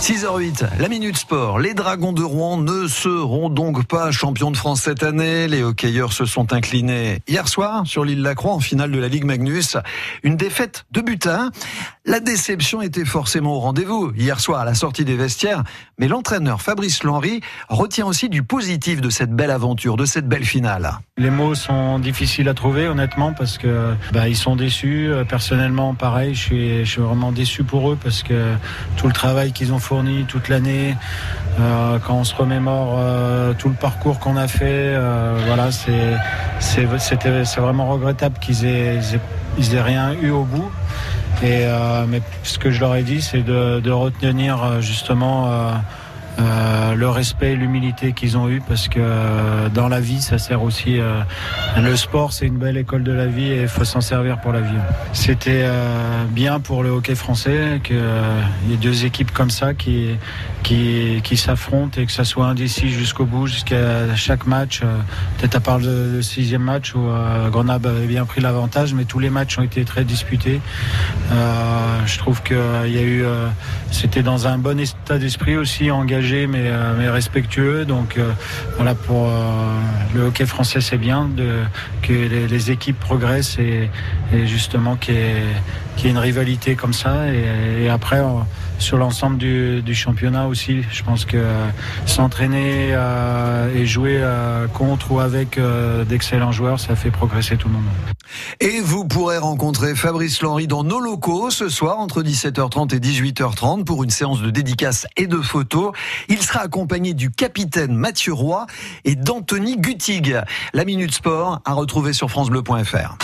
6h08, la Minute Sport. Les Dragons de Rouen ne seront donc pas champions de France cette année. Les hockeyeurs se sont inclinés hier soir sur l'île Lacroix en finale de la Ligue Magnus. Une défaite de butin. La déception était forcément au rendez-vous hier soir à la sortie des vestiaires. Mais l'entraîneur Fabrice Lenry retient aussi du positif de cette belle aventure, de cette belle finale. Les mots sont difficiles à trouver honnêtement parce que bah, ils sont déçus. Personnellement, pareil, je suis, je suis vraiment déçu pour eux parce que tout le travail qu'ils ont fourni toute l'année. Euh, quand on se remémore euh, tout le parcours qu'on a fait, euh, voilà, c'est vraiment regrettable qu'ils aient, ils aient, rien eu au bout. Et mais ce que je leur ai dit, c'est de, retenir justement euh, le respect et l'humilité qu'ils ont eu parce que euh, dans la vie ça sert aussi euh, le sport c'est une belle école de la vie et il faut s'en servir pour la vie. C'était bien pour le hockey français qu'il y ait deux équipes comme ça qui qui, s'affrontent et que ça soit indécis jusqu'au bout jusqu'à chaque match. Peut-être à part le, sixième match où Grenoble avait bien pris l'avantage mais tous les matchs ont été très disputés. Je trouve qu'il y a eu c'était dans un bon état d'esprit aussi engagé mais, euh, mais respectueux. Donc euh, voilà, pour euh, le hockey français, c'est bien que les, équipes progressent et, justement qu'il y, ait une rivalité comme ça. Et, après, sur l'ensemble du, championnat aussi, je pense que s'entraîner et jouer contre ou avec d'excellents joueurs, ça fait progresser tout le monde. Et vous pourrez rencontrer Fabrice Lenry dans nos locaux ce soir entre 17h30 et 18h30 pour une séance de dédicaces et de photos. Il sera accompagné du capitaine Mathieu Roy et d'Anthony Gutig. La Minute Sport à retrouver sur francebleu.fr.